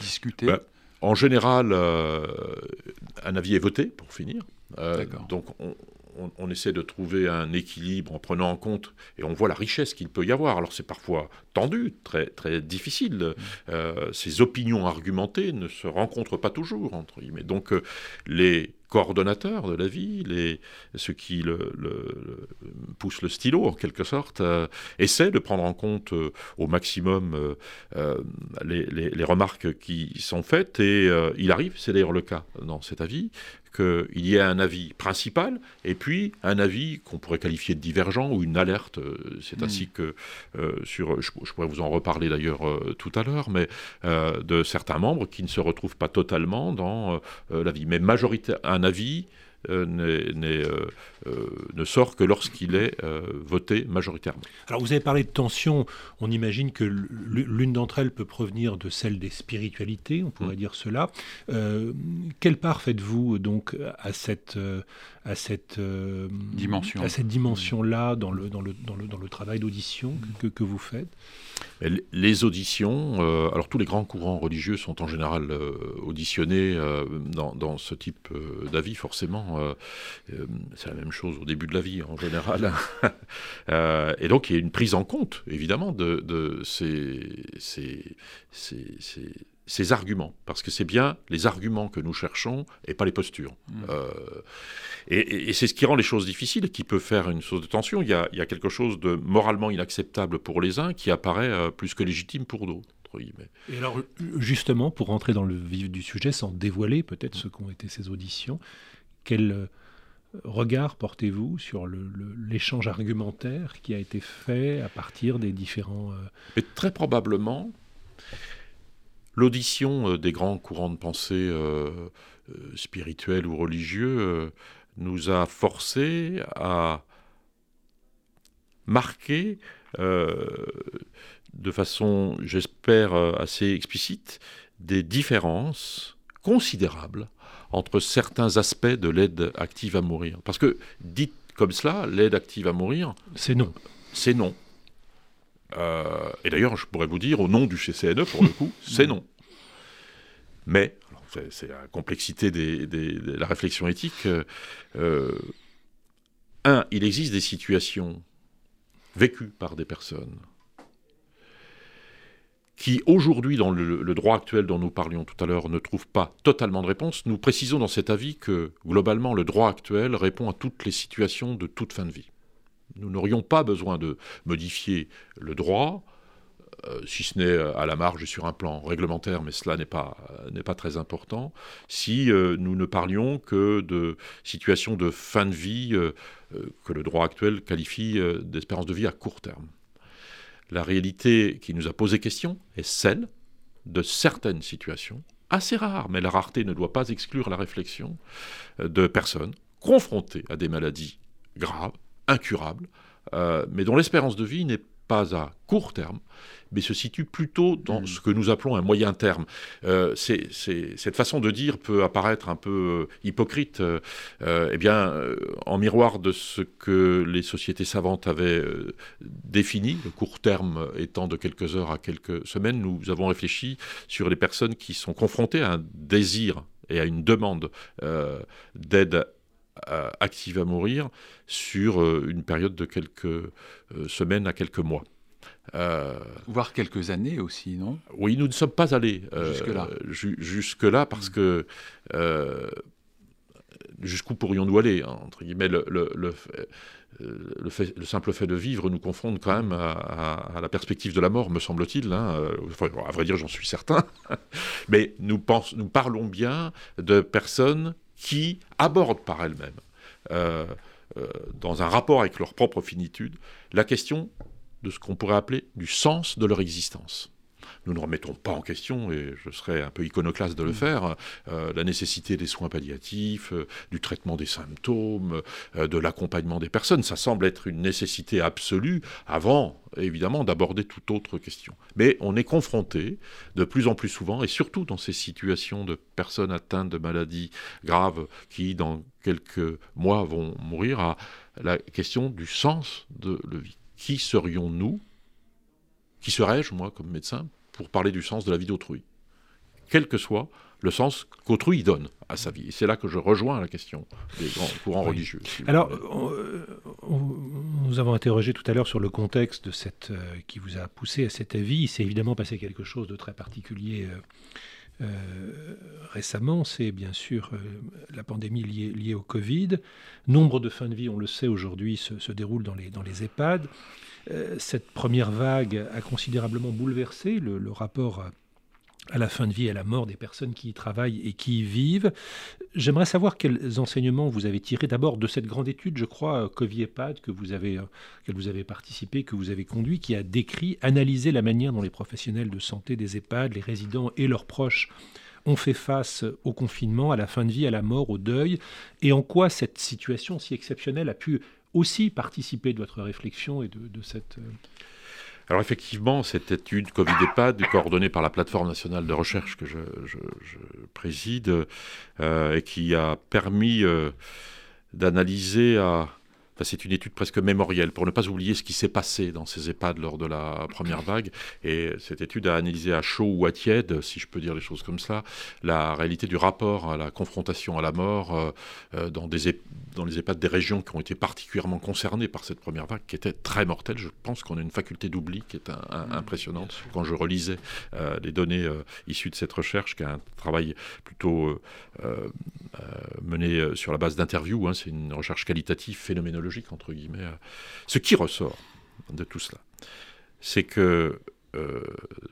discutées ben, En général, un avis est voté, pour finir. donc, on, on, essaie de trouver un équilibre en prenant en compte, et on voit la richesse qu'il peut y avoir. Alors c'est parfois tendu, très, très difficile. Mm. Euh, ces opinions argumentées ne se rencontrent pas toujours, entre guillemets. Donc euh, les coordonnateurs de la vie, les, ceux qui le, poussent le stylo en quelque sorte, euh, essaient de prendre en compte au maximum les, les, remarques qui sont faites et il arrive, c'est d'ailleurs le cas dans cet avis, qu'il y ait un avis principal et puis un avis qu'on pourrait qualifier de divergent ou une alerte. Euh, c'est hmm. ainsi que, euh, sur, je, pourrais vous en reparler d'ailleurs euh, tout à l'heure, mais de certains membres qui ne se retrouvent pas totalement dans l'avis. Mais un avis euh, euh, euh, ne sort que lorsqu'il est voté majoritairement. Alors vous avez parlé de tension, on imagine que l'une d'entre elles peut provenir de celle des spiritualités, on pourrait mm. dire cela. quelle part faites-vous donc à cette, à cette dimension, à cette dimension-là dans le, dans, le, dans, le, dans le travail d'audition que, que vous faites les auditions, euh, alors tous les grands courants religieux sont en général euh, auditionnés euh, dans, ce type d'avis, forcément. c'est la même chose au début de la vie en général. et donc il y a une prise en compte, évidemment, de, ces, ces, arguments, parce que c'est bien les arguments que nous cherchons et pas les postures. Mmh. Et, c'est ce qui rend les choses difficiles, qui peut faire une source de tension. Il y a, quelque chose de moralement inacceptable pour les uns qui apparaît euh, plus que légitime pour d'autres. Et alors, justement, pour rentrer dans le vif du sujet, sans dévoiler peut-être ce qu'ont été ces auditions, quel euh, regard portez-vous sur l'échange argumentaire qui a été fait à partir des différents... Et très probablement, l'audition des grands courants de pensée spirituels ou religieux nous a forcé à marquer euh, de façon, j'espère, euh, assez explicite, des différences considérables entre certains aspects de l'aide active à mourir. Parce que, dites comme cela, l'aide active à mourir... C'est non. C'est non. Euh, et d'ailleurs, je pourrais vous dire, au nom du CCNE, pour le coup, c'est non. Mais, c'est la complexité de la réflexion éthique, un, il existe des situations vécues par des personnes qui aujourd'hui, dans le, droit actuel dont nous parlions tout à l'heure, ne trouvent pas totalement de réponse, nous précisons dans cet avis que globalement, le droit actuel répond à toutes les situations de toute fin de vie. Nous n'aurions pas besoin de modifier le droit, euh, si ce n'est à la marge sur un plan réglementaire, mais cela n'est pas, n'est pas très important, si euh, nous ne parlions que de situations de fin de vie euh, que le droit actuel qualifie d'espérance de vie à court terme. La réalité qui nous a posé question est celle de certaines situations, assez rares, mais la rareté ne doit pas exclure la réflexion, de personnes confrontées à des maladies graves, incurables, mais dont l'espérance de vie n'est pas à court terme, mais se situe plutôt dans hmm. ce que nous appelons un moyen terme. Euh, cette façon de dire peut apparaître un peu euh, hypocrite. Euh, eh bien, en miroir de ce que les sociétés savantes avaient défini, le court terme étant de quelques heures à quelques semaines, nous avons réfléchi sur les personnes qui sont confrontées à un désir et à une demande d'aide active à mourir sur une période de quelques semaines à quelques mois. Euh, Voire quelques années aussi, non? Oui, nous ne sommes pas allés euh, jusque-là. parce mm. que euh, jusqu'où pourrions-nous aller hein, Entre guillemets, le, le, le, le, simple fait de vivre nous confronte quand même à, la perspective de la mort, me semble-t-il. Hein, à vrai dire, j'en suis certain. Mais nous, pense, nous parlons bien de personnes qui abordent par elles-mêmes, dans un rapport avec leur propre finitude, la question de ce qu'on pourrait appeler du sens de leur existence. Nous ne remettons pas en question, et je serais un peu iconoclaste de le mm. faire, euh, la nécessité des soins palliatifs, euh, du traitement des symptômes, euh, de l'accompagnement des personnes. Ça semble être une nécessité absolue avant, évidemment, d'aborder toute autre question. Mais on est confronté de plus en plus souvent, et surtout dans ces situations de personnes atteintes de maladies graves qui, dans quelques mois, vont mourir, à la question du sens de la vie qui serions-nous? Qui serais-je, moi, comme médecin, pour parler du sens de la vie d'autrui Quel que soit le sens qu'autrui donne à sa vie. Et c'est là que je rejoins la question des grands courants religieux. Alors, nous avons interrogé tout à l'heure sur le contexte de cette, euh, qui vous a poussé à cet avis. Il s'est évidemment passé quelque chose de très particulier. Euh, euh, récemment, c'est bien sûr la pandémie liée, liée, au Covid. Nombre de fins de vie, on le sait aujourd'hui, se, se déroulent dans les, dans les EHPAD. Cette première vague a considérablement bouleversé le, rapport à la fin de vie, à la mort des personnes qui y travaillent et qui y vivent. J'aimerais savoir quels enseignements vous avez tirés d'abord de cette grande étude, je crois, COVID-EHPAD, que vous avez, euh, vous avez participé, que vous avez conduit, qui a décrit, analysé la manière dont les professionnels de santé des EHPAD, les résidents et leurs proches ont fait face au confinement, à la fin de vie, à la mort, au deuil, et en quoi cette situation si exceptionnelle a pu aussi participer de votre réflexion et de, cette... Euh, alors effectivement, cette étude Covid-EHPAD, coordonnée par la plateforme nationale de recherche que je, préside, euh, et qui a permis euh, d'analyser à c'est une étude presque mémorielle pour ne pas oublier ce qui s'est passé dans ces EHPAD lors de la première vague. Et cette étude a analysé à chaud ou à tiède, si je peux dire les choses comme ça, la réalité du rapport à la confrontation à la mort euh, euh, dans, des, dans les EHPAD des régions qui ont été particulièrement concernées par cette première vague, qui était très mortelle. Je pense qu'on a une faculté d'oubli qui est mmh, impressionnante. Quand je relisais euh, les données issues de cette recherche, qui est un travail plutôt mené sur la base d'interviews, hein, c'est une recherche qualitative phénoménologique guillemets. Ce qui ressort de tout cela, c'est que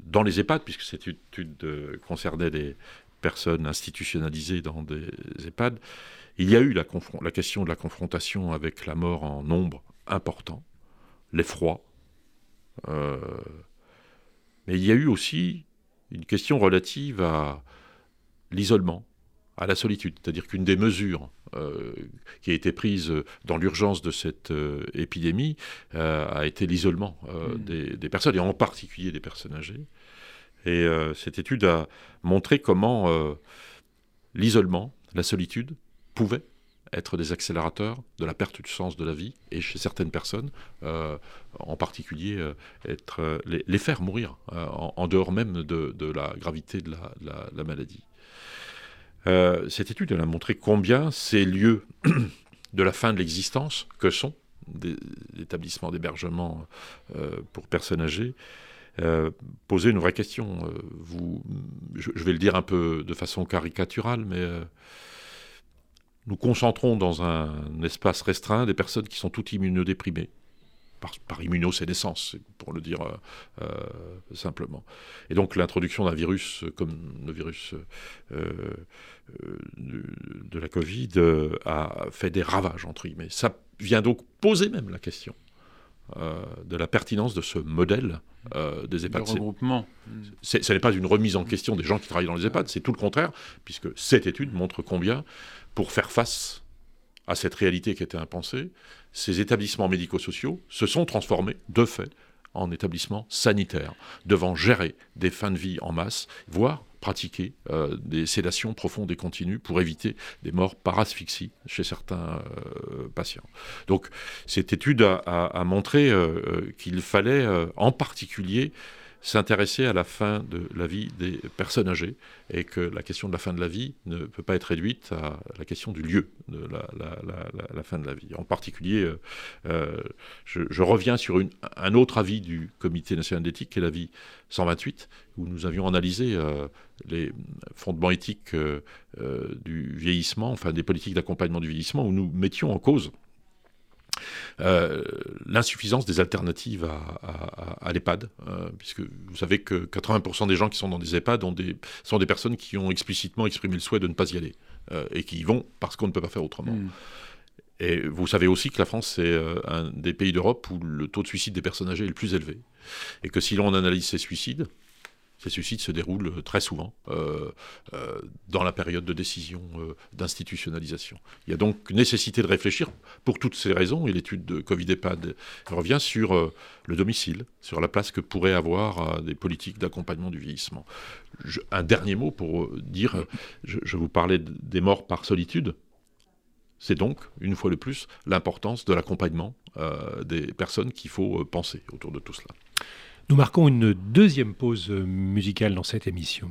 dans les EHPAD, puisque cette étude concernait des personnes institutionnalisées dans des EHPAD, il y a eu la, question de la confrontation avec la mort en nombre important, l'effroi. Euh, mais il y a eu aussi une question relative à l'isolement, à la solitude. C'est-à-dire qu'une des mesures euh, qui a été prise dans l'urgence de cette euh, épidémie a été l'isolement mmh. des, des, personnes, et en particulier des personnes âgées. Et cette étude a montré comment l'isolement, la solitude, pouvaient être des accélérateurs de la perte du sens de la vie et chez certaines personnes, euh, en particulier, euh, être, euh, les, faire mourir en, dehors même de, la gravité de la, maladie. Cette étude a montré combien ces lieux de la fin de l'existence, que sont des établissements d'hébergement pour personnes âgées, posaient une vraie question. vous, je, vais le dire un peu de façon caricaturale, mais nous concentrons dans un espace restreint des personnes qui sont toutes immunodéprimées. Par, par immunosénescence, pour le dire euh, euh, simplement. Et donc l'introduction d'un virus comme le virus euh, de, la Covid a fait des ravages, entre guillemets. Ça vient donc poser même la question de la pertinence de ce modèle des EHPAD. Le regroupement. ce n'est pas une remise en question des gens qui travaillent dans les EHPAD, c'est tout le contraire, puisque cette étude montre combien pour faire face à cette réalité qui était impensée, ces établissements médico-sociaux se sont transformés, de fait, en établissements sanitaires, devant gérer des fins de vie en masse, voire pratiquer euh, des sédations profondes et continues pour éviter des morts par asphyxie chez certains euh, patients. Donc cette étude a, montré euh, qu'il fallait en particulier s'intéresser à la fin de la vie des personnes âgées et que la question de la fin de la vie ne peut pas être réduite à la question du lieu de la, fin de la vie. En particulier, euh, euh, je, reviens sur un autre avis du Comité national d'éthique qui est l'avis 128 où nous avions analysé euh, les fondements éthiques du vieillissement, enfin des politiques d'accompagnement du vieillissement, où nous mettions en cause euh, l'insuffisance des alternatives à, l'EHPAD, euh, puisque vous savez que 80% des gens qui sont dans des EHPAD sont des personnes qui ont explicitement exprimé le souhait de ne pas y aller, euh, et qui y vont parce qu'on ne peut pas faire autrement. Hmm. Et vous savez aussi que la France, c'est un des pays d'Europe où le taux de suicide des personnes âgées est le plus élevé. Et que si l'on analyse ces suicides, ces suicides se déroulent euh, très souvent euh, euh, dans la période de décision d'institutionnalisation. Il y a donc nécessité de réfléchir pour toutes ces raisons, et l'étude de Covid-EHPAD revient sur le domicile, sur la place que pourraient avoir des politiques d'accompagnement du vieillissement. un dernier mot pour dire, je, vous parlais des morts par solitude. C'est donc, une fois de plus, l'importance de l'accompagnement des personnes qu'il faut penser autour de tout cela. Nous marquons une deuxième pause musicale dans cette émission.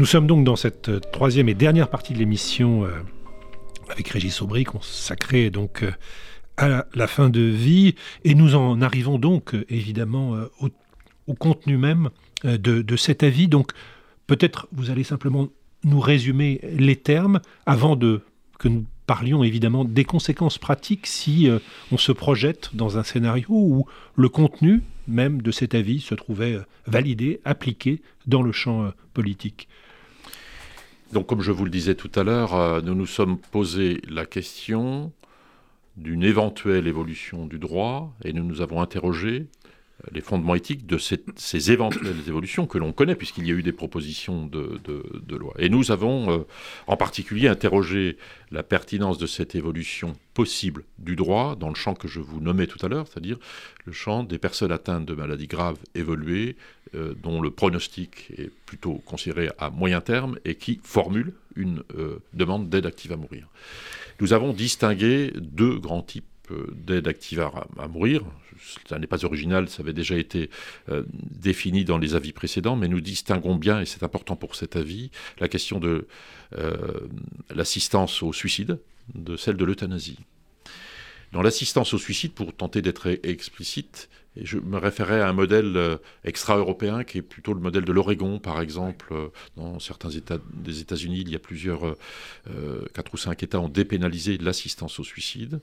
Nous sommes donc dans cette troisième et dernière partie de l'émission avec Régis Aubry consacrée donc à la, fin de vie et nous en arrivons donc évidemment au, contenu même de, cet avis. Donc peut-être vous allez simplement nous résumer les termes avant de que nous parlions évidemment des conséquences pratiques si euh, on se projette dans un scénario où le contenu même de cet avis se trouvait euh, validé, appliqué dans le champ euh, politique. Donc comme je vous le disais tout à l'heure, nous nous sommes posé la question d'une éventuelle évolution du droit et nous nous avons interrogé les fondements éthiques de ces éventuelles évolutions que l'on connaît, puisqu'il y a eu des propositions de, loi. Et nous avons euh, en particulier interrogé la pertinence de cette évolution possible du droit dans le champ que je vous nommais tout à l'heure, c'est-à-dire le champ des personnes atteintes de maladies graves évoluées, euh, dont le pronostic est plutôt considéré à moyen terme et qui formulent une euh, demande d'aide active à mourir. Nous avons distingué deux grands types d'aide active à, mourir. Ça n'est pas original, ça avait déjà été euh, défini dans les avis précédents, mais nous distinguons bien, et c'est important pour cet avis, la question de euh, l'assistance au suicide de celle de l'euthanasie. Dans l'assistance au suicide, pour tenter d'être explicite, je me référais à un modèle euh, extra-européen qui est plutôt le modèle de l'Oregon, par exemple. Dans certains États des États-Unis, il y a plusieurs, quatre ou cinq États ont dépénalisé l'assistance au suicide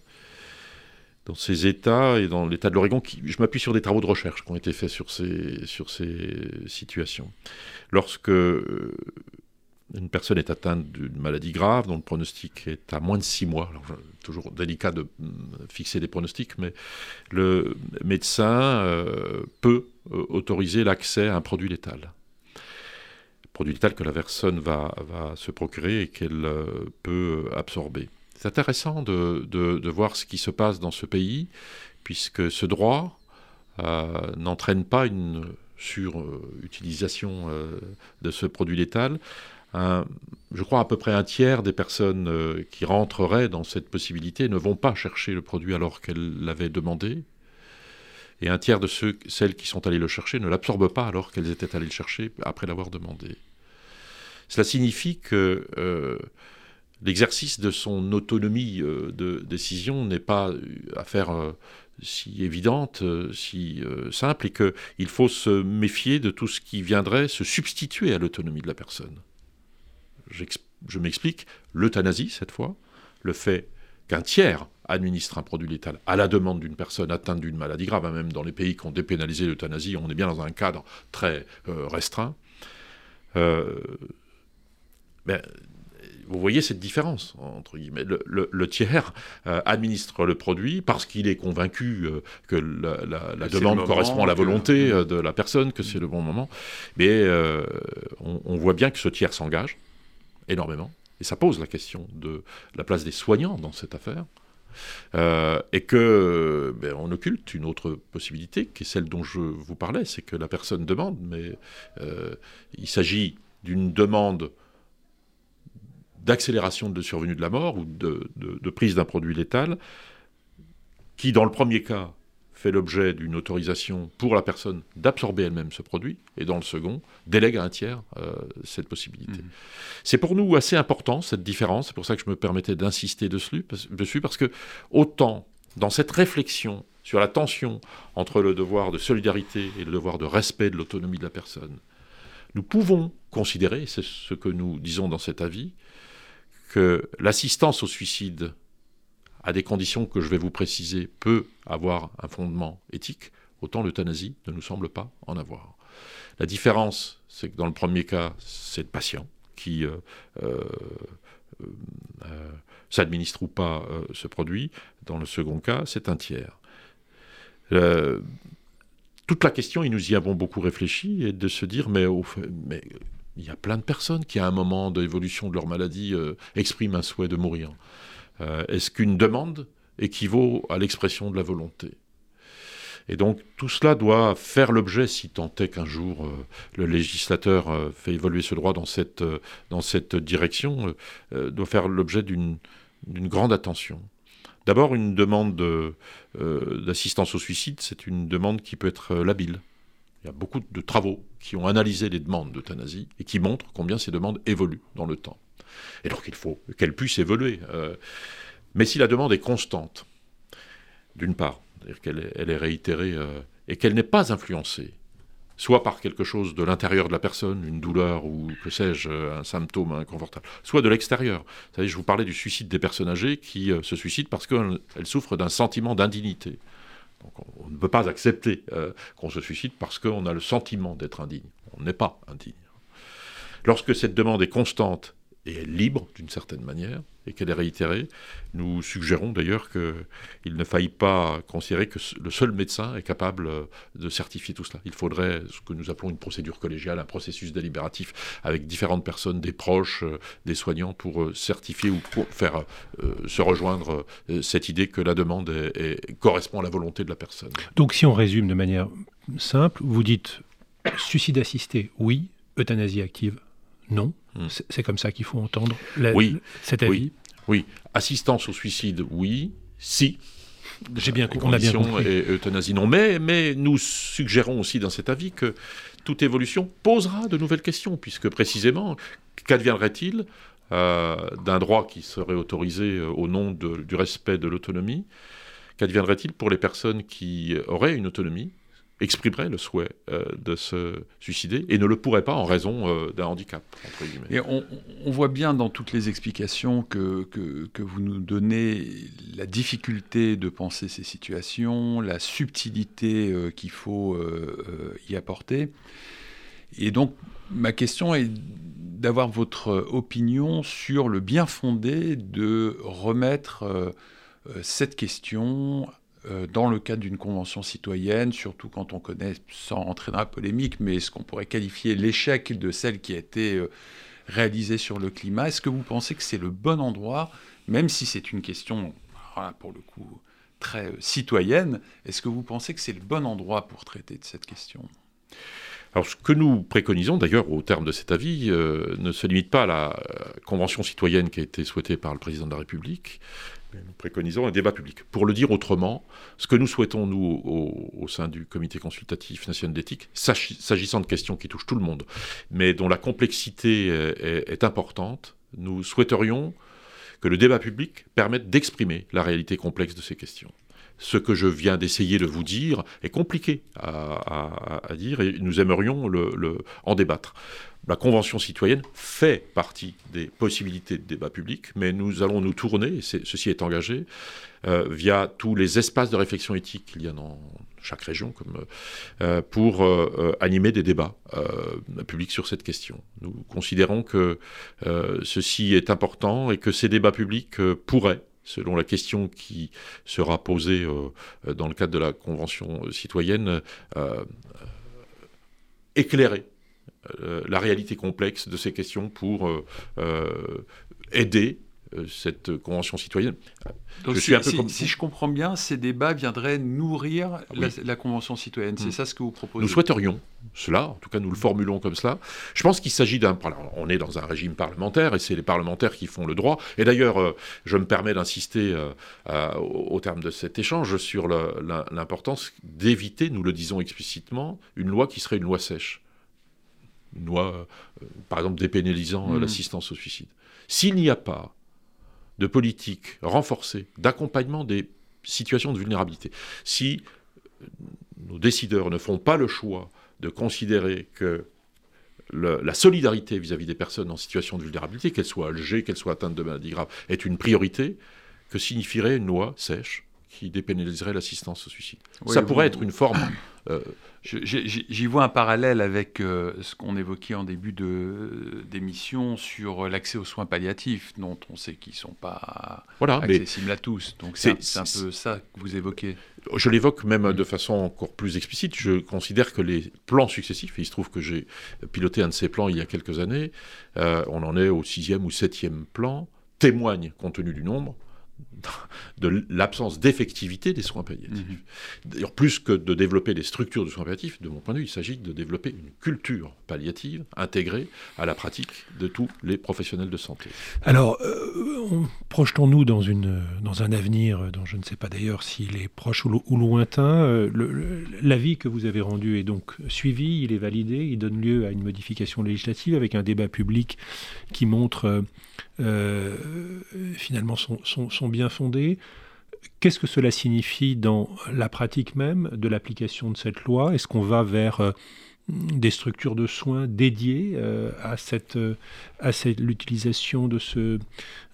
dans ces États et dans l'État de l'Oregon, je m'appuie sur des travaux de recherche qui ont été faits sur ces, sur ces situations. Lorsque euh, une personne est atteinte d'une maladie grave, dont le pronostic est à moins de six mois, alors, toujours délicat de mm, fixer des pronostics, mais le médecin euh, peut euh, autoriser l'accès à un produit létal. Produit létal que la personne va, va se procurer et qu'elle peut absorber. C'est intéressant de, voir ce qui se passe dans ce pays, puisque ce droit euh, n'entraîne pas une surutilisation euh, de ce produit létal. je crois à peu près un tiers des personnes euh, qui rentreraient dans cette possibilité ne vont pas chercher le produit alors qu'elles l'avaient demandé. Et un tiers de celles qui sont allées le chercher ne l'absorbent pas alors qu'elles étaient allées le chercher après l'avoir demandé. Cela signifie que l'exercice de son autonomie euh, de décision n'est pas affaire euh, si évidente, euh, si simple, et qu'il faut se méfier de tout ce qui viendrait se substituer à l'autonomie de la personne. Je m'explique, l'euthanasie, cette fois, le fait qu'un tiers administre un produit létal à la demande d'une personne atteinte d'une maladie grave, hein, même dans les pays qui ont dépénalisé l'euthanasie, on est bien dans un cadre très restreint. Ben, vous voyez cette différence, entre guillemets. Le, tiers euh, administre le produit parce qu'il est convaincu euh, que la, demande correspond à la volonté euh, de la personne, que c'est le bon moment. Mais on, voit bien que ce tiers s'engage énormément. Et ça pose la question de la place des soignants dans cette affaire. et que ben, on occulte une autre possibilité, qui est celle dont je vous parlais, c'est que la personne demande, mais il s'agit d'une demande d'accélération de survenue de la mort ou de, prise d'un produit létal, qui dans le premier cas fait l'objet d'une autorisation pour la personne d'absorber elle-même ce produit, et dans le second, délègue à un tiers euh, cette possibilité. Mmh. C'est pour nous assez important, cette différence, c'est pour ça que je me permettais d'insister dessus, dessus, parce que autant dans cette réflexion sur la tension entre le devoir de solidarité et le devoir de respect de l'autonomie de la personne, nous pouvons considérer, c'est ce que nous disons dans cet avis, que l'assistance au suicide, à des conditions que je vais vous préciser, peut avoir un fondement éthique, autant l'euthanasie ne nous semble pas en avoir. La différence, c'est que dans le premier cas, c'est le patient qui euh, euh, euh, s'administre ou pas ce produit. Dans le second cas, c'est un tiers. toute la question, et nous y avons beaucoup réfléchi, est de se dire, mais, mais il y a plein de personnes qui, à un moment d'évolution de leur maladie, euh, expriment un souhait de mourir. Euh, est-ce qu'une demande équivaut à l'expression de la volonté? Et donc tout cela doit faire l'objet, si tant est qu'un jour euh, le législateur fait évoluer ce droit dans cette, dans cette direction, doit faire l'objet d'une grande attention. D'abord, une demande d'assistance au suicide, c'est une demande qui peut être labile. Il y a beaucoup de travaux qui ont analysé les demandes d'euthanasie et qui montrent combien ces demandes évoluent dans le temps. Et donc il faut qu'elles puissent évoluer. Euh, mais si la demande est constante, d'une part, c'est-à-dire qu'elle est, réitérée euh, et qu'elle n'est pas influencée, soit par quelque chose de l'intérieur de la personne, une douleur ou que sais-je, un symptôme inconfortable, soit de l'extérieur. Vous savez, je vous parlais du suicide des personnes âgées qui se suicident parce qu'elles souffrent d'un sentiment d'indignité on, ne peut pas accepter euh, qu'on se suicide parce qu'on a le sentiment d'être indigne. On n'est pas indigne. Lorsque cette demande est constante et est libre d'une certaine manière, et qu'elle est réitérée. Nous suggérons d'ailleurs qu'il ne faille pas considérer que le seul médecin est capable euh, de certifier tout cela. Il faudrait ce que nous appelons une procédure collégiale, un processus délibératif avec différentes personnes, des proches, euh, des soignants, pour euh, certifier ou pour faire se rejoindre cette idée que la demande correspond à la volonté de la personne. Donc si on résume de manière simple, vous dites suicide assisté, oui, euthanasie active, non. Hmm. C'est comme ça qu'il faut entendre oui. cet avis. Oui. Assistance au suicide, oui. Si. J'ai bien compris. On a bien compris. Et euthanasie, non. Mais, mais nous suggérons aussi dans cet avis que toute évolution posera de nouvelles questions, puisque précisément, qu'adviendrait-il euh, d'un droit qui serait autorisé euh, au nom du respect de l'autonomie? Qu'adviendrait-il pour les personnes qui auraient une autonomie? Exprimerait le souhait euh, de se suicider et ne le pourrait pas en raison euh, d'un handicap. Et on, voit bien dans toutes les explications que, que, vous nous donnez la difficulté de penser ces situations, la subtilité euh, qu'il faut y apporter. Et donc, ma question est d'avoir votre opinion sur le bien fondé de remettre cette question dans le cadre d'une convention citoyenne, surtout quand on connaît, sans rentrer dans la polémique, mais ce qu'on pourrait qualifier l'échec de celle qui a été euh, réalisée sur le climat, est-ce que vous pensez que c'est le bon endroit, même si c'est une question, pour le coup, très euh, citoyenne, est-ce que vous pensez que c'est le bon endroit pour traiter de cette question? Alors, ce que nous préconisons, d'ailleurs, au terme de cet avis, ne se limite pas à la convention citoyenne qui a été souhaitée par le président de la République, nous préconisons un débat public. Pour le dire autrement, ce que nous souhaitons, nous, au, sein du Comité consultatif national d'éthique, s'agissant de questions qui touchent tout le monde, mais dont la complexité est, est importante, nous souhaiterions que le débat public permette d'exprimer la réalité complexe de ces questions ce que je viens d'essayer de vous dire est compliqué à, dire et nous aimerions en débattre. La Convention citoyenne fait partie des possibilités de débat public, mais nous allons nous tourner, et ceci est engagé, euh, via tous les espaces de réflexion éthique qu'il y a dans chaque région, euh, pour euh, animer des débats publics sur cette question. Nous considérons que ceci est important et que ces débats publics pourraient selon la question qui sera posée dans le cadre de la Convention citoyenne, éclairer euh, la réalité complexe de ces questions pour euh, euh, aider cette convention citoyenne. Donc je suis un peu si, si, je comprends bien, ces débats viendraient nourrir la, convention citoyenne. C'est mm. ça ce que vous proposez Nous souhaiterions cela, en tout cas nous le formulons comme cela. Je pense qu'il s'agit d'un... On est dans un régime parlementaire et c'est les parlementaires qui font le droit. Et d'ailleurs, je me permets d'insister au, terme de cet échange sur l'importance d'éviter, nous le disons explicitement, une loi qui serait une loi sèche une loi, euh, par exemple, dépénalisant euh, mmh. l'assistance au suicide. S'il n'y a pas de politique renforcée d'accompagnement des situations de vulnérabilité, si euh, nos décideurs ne font pas le choix de considérer que la solidarité vis-à-vis des personnes en situation de vulnérabilité, qu'elles soient âgées, qu'elles soient atteintes de maladies graves, est une priorité, que signifierait une loi sèche qui dépénaliserait l'assistance au suicide? Ça pourrait être une forme J'y vois un parallèle avec euh, ce qu'on évoquait en début d'émission sur l'accès aux soins palliatifs, dont on sait qu'ils ne sont pas accessibles à tous. Donc c'est un peu ça que vous évoquez. Je l'évoque même de façon encore plus explicite. Je considère que les plans successifs, et il se trouve que j'ai piloté un de ces plans il y a quelques années, euh, on en est au sixième ou septième plan, témoignent, compte tenu du nombre, de l'absence d'effectivité des soins palliatifs. Mhm. D'ailleurs, plus que de développer des structures de soins palliatifs, de mon point de vue, il s'agit de développer une culture palliative intégrée à la pratique de tous les professionnels de santé. Alors, euh, projetons-nous dans, une, dans un avenir dont je ne sais pas d'ailleurs s'il est proche ou, lointain. Euh, l'avis que vous avez rendu est donc suivi, il est validé, il donne lieu à une modification législative avec un débat public qui montre euh, finalement son, son bien fondé. Qu'est-ce que cela signifie dans la pratique même de l'application de cette loi? Est-ce qu'on va vers euh, des structures de soins dédiées euh, à, cette, euh, à l'utilisation de, ce,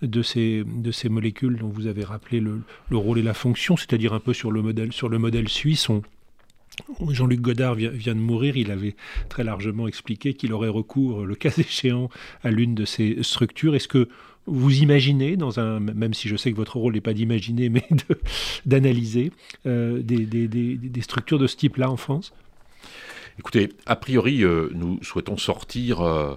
de, ces, de molécules dont vous avez rappelé le, rôle et la fonction, c'est-à-dire un peu sur le modèle, sur suisse? Jean-Luc Godard vient, vient, de mourir, il avait très largement expliqué qu'il aurait recours, le cas échéant, à l'une de ces structures. Est-ce que vous imaginez, dans un, même si je sais que votre rôle n'est pas d'imaginer, mais d'analyser euh, des, des, des, structures de ce type-là en France? Écoutez, a priori, euh, nous souhaitons sortir euh,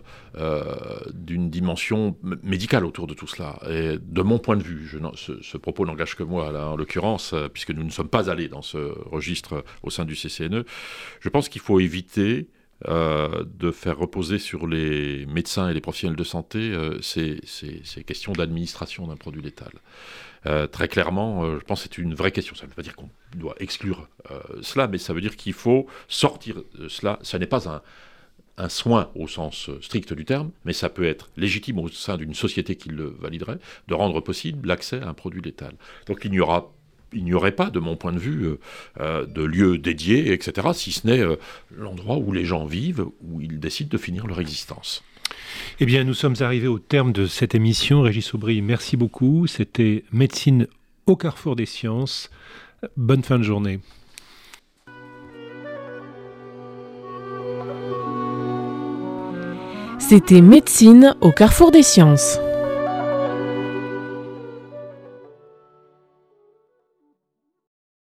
d'une dimension médicale autour de tout cela. Et de mon point de vue, ce, ce, propos n'engage que moi, là, en l'occurrence, puisque nous ne sommes pas allés dans ce registre au sein du CCNE. Je pense qu'il faut éviter euh, de faire reposer sur les médecins et les professionnels de santé euh, ces, questions d'administration d'un produit létal. Euh, très clairement, je pense que c'est une vraie question. Ça ne veut pas dire qu'on doit exclure cela, mais ça veut dire qu'il faut sortir de cela. Ce n'est pas un, un soin au sens strict du terme, mais ça peut être légitime au sein d'une société qui le validerait, de rendre possible l'accès à un produit létal. Donc il n'y aura il n'y aurait pas, de mon point de vue, euh, euh, de lieu dédié, etc., si ce n'est euh, l'endroit où les gens vivent, où ils décident de finir leur existence. Eh bien, nous sommes arrivés au terme de cette émission. Régis Aubry, merci beaucoup. C'était Médecine au carrefour des sciences. Bonne fin de journée. C'était Médecine au carrefour des sciences.